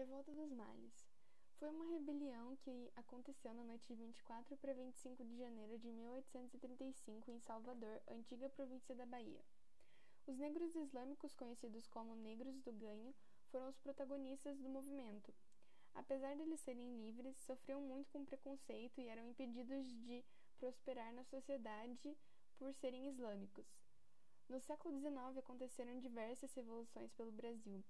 Revolta dos Males foi uma rebelião que aconteceu na noite de 24 para 25 de janeiro de 1835 em Salvador, antiga província da Bahia. Os negros islâmicos, conhecidos como Negros do Ganho, foram os protagonistas do movimento. Apesar de eles serem livres, sofriam muito com preconceito e eram impedidos de prosperar na sociedade por serem islâmicos. No século XIX aconteceram diversas revoluções pelo Brasil.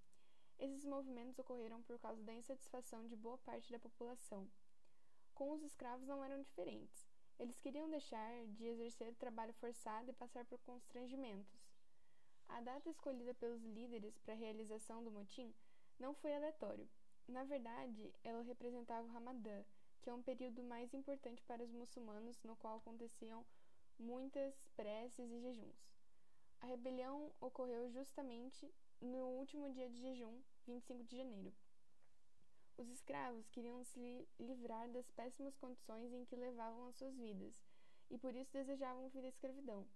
Esses movimentos ocorreram por causa da insatisfação de boa parte da população. Com os escravos não eram diferentes. Eles queriam deixar de exercer o trabalho forçado e passar por constrangimentos. A data escolhida pelos líderes para a realização do motim não foi aleatório. Na verdade, ela representava o Ramadã, que é um período mais importante para os muçulmanos, no qual aconteciam muitas preces e jejuns. A rebelião ocorreu justamente no último dia de jejum, 25 de janeiro. Os escravos queriam se livrar das péssimas condições em que levavam as suas vidas e por isso desejavam fim da escravidão.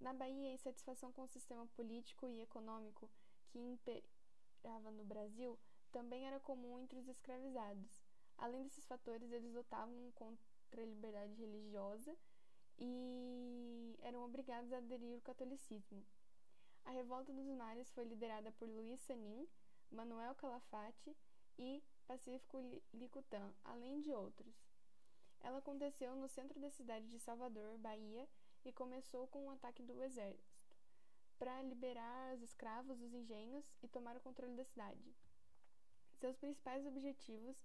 Na Bahia, a insatisfação com o sistema político e econômico que imperava no Brasil também era comum entre os escravizados. Além desses fatores, eles lutavam contra a liberdade religiosa e eram obrigados a aderir ao catolicismo. A revolta dos mares foi liderada por Luiz Sanin, Manuel Calafate e Pacífico Licutã, além de outros. Ela aconteceu no centro da cidade de Salvador, Bahia, e começou com um ataque do exército para liberar os escravos dos engenhos e tomar o controle da cidade. Seus principais objetivos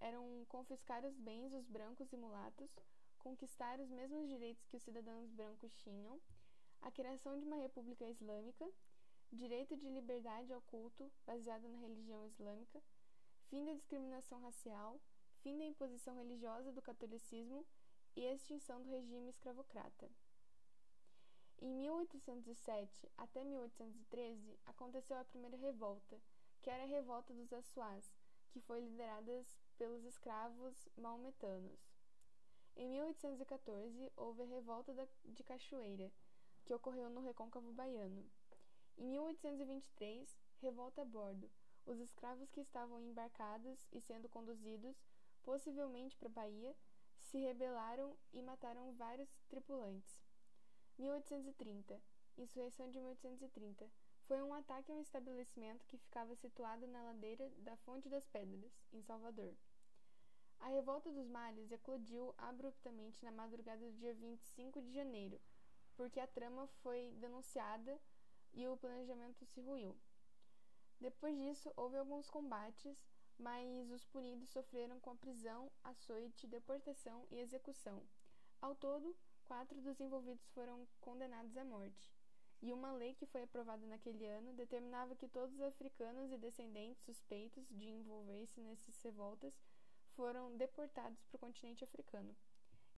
eram confiscar os bens dos brancos e mulatos, conquistar os mesmos direitos que os cidadãos brancos tinham a criação de uma república islâmica, direito de liberdade ao culto baseado na religião islâmica, fim da discriminação racial, fim da imposição religiosa do catolicismo e extinção do regime escravocrata. Em 1807 até 1813 aconteceu a primeira revolta, que era a revolta dos Assuás, que foi liderada pelos escravos maometanos. Em 1814 houve a revolta de Cachoeira, que ocorreu no Recôncavo Baiano. Em 1823, revolta a bordo. Os escravos que estavam embarcados e sendo conduzidos, possivelmente para a Bahia, se rebelaram e mataram vários tripulantes. 1830. Insurreição de 1830. Foi um ataque a um estabelecimento que ficava situado na ladeira da Fonte das Pedras, em Salvador. A revolta dos Malhas eclodiu abruptamente na madrugada do dia 25 de janeiro, porque a trama foi denunciada e o planejamento se ruiu. Depois disso, houve alguns combates, mas os punidos sofreram com a prisão, açoite, deportação e execução. Ao todo, quatro dos envolvidos foram condenados à morte. E uma lei que foi aprovada naquele ano determinava que todos os africanos e descendentes suspeitos de envolver-se nessas revoltas foram deportados para o continente africano.